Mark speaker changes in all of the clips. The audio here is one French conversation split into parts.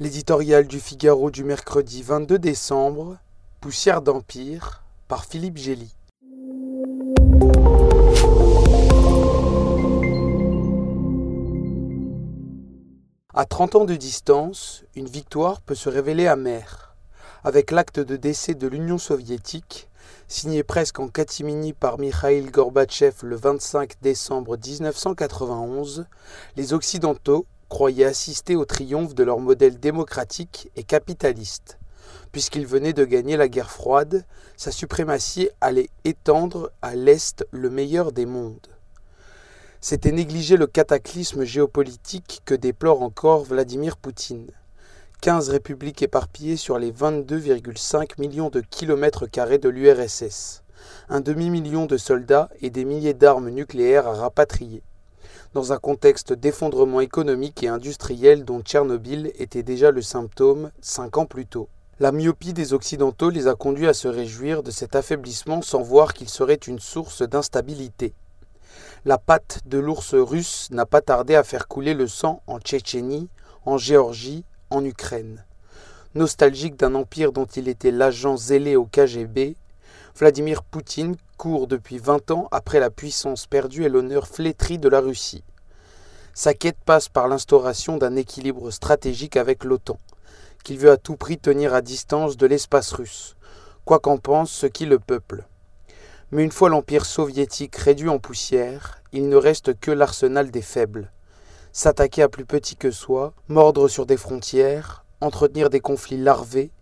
Speaker 1: L'éditorial du Figaro du mercredi 22 décembre, Poussière d'Empire, par Philippe Gély. À 30 ans de distance, une victoire peut se révéler amère. Avec l'acte de décès de l'Union soviétique, signé presque en catimini par Mikhail Gorbatchev le 25 décembre 1991, les Occidentaux croyaient assister au triomphe de leur modèle démocratique et capitaliste. Puisqu'ils venaient de gagner la guerre froide, sa suprématie allait étendre à l'Est le meilleur des mondes. C'était négliger le cataclysme géopolitique que déplore encore Vladimir Poutine. 15 républiques éparpillées sur les 22,5 millions de kilomètres carrés de l'URSS, un demi-million de soldats et des milliers d'armes nucléaires à rapatrier, dans un contexte d'effondrement économique et industriel dont Tchernobyl était déjà le symptôme cinq ans plus tôt. La myopie des Occidentaux les a conduits à se réjouir de cet affaiblissement sans voir qu'il serait une source d'instabilité. La patte de l'ours russe n'a pas tardé à faire couler le sang en Tchétchénie, en Géorgie, en Ukraine. Nostalgique d'un empire dont il était l'agent zélé au KGB, Vladimir Poutine depuis 20 ans après la puissance perdue et l'honneur flétri de la Russie. Sa quête passe par l'instauration d'un équilibre stratégique avec l'OTAN, qu'il veut à tout prix tenir à distance de l'espace russe, quoi qu'en pense ce qui le peuple. Mais une fois l'Empire soviétique réduit en poussière, il ne reste que l'arsenal des faibles, s'attaquer à plus petit que soi, mordre sur des frontières, entretenir des conflits larvés,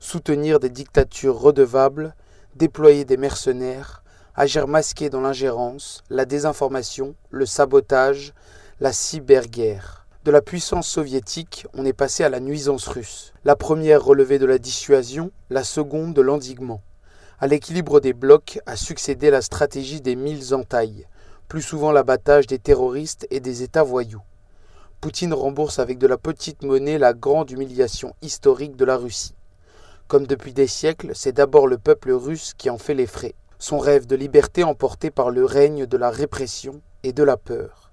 Speaker 1: soutenir des dictatures redevables, déployer des mercenaires, agir masqué dans l'ingérence, la désinformation, le sabotage, la cyberguerre. De la puissance soviétique, on est passé à la nuisance russe. La première relevait de la dissuasion, la seconde de l'endiguement. À l'équilibre des blocs a succédé la stratégie des mille entailles, plus souvent l'abattage des terroristes et des États voyous. Poutine rembourse avec de la petite monnaie la grande humiliation historique de la Russie. Comme depuis des siècles, c'est d'abord le peuple russe qui en fait les frais, son rêve de liberté emporté par le règne de la répression et de la peur.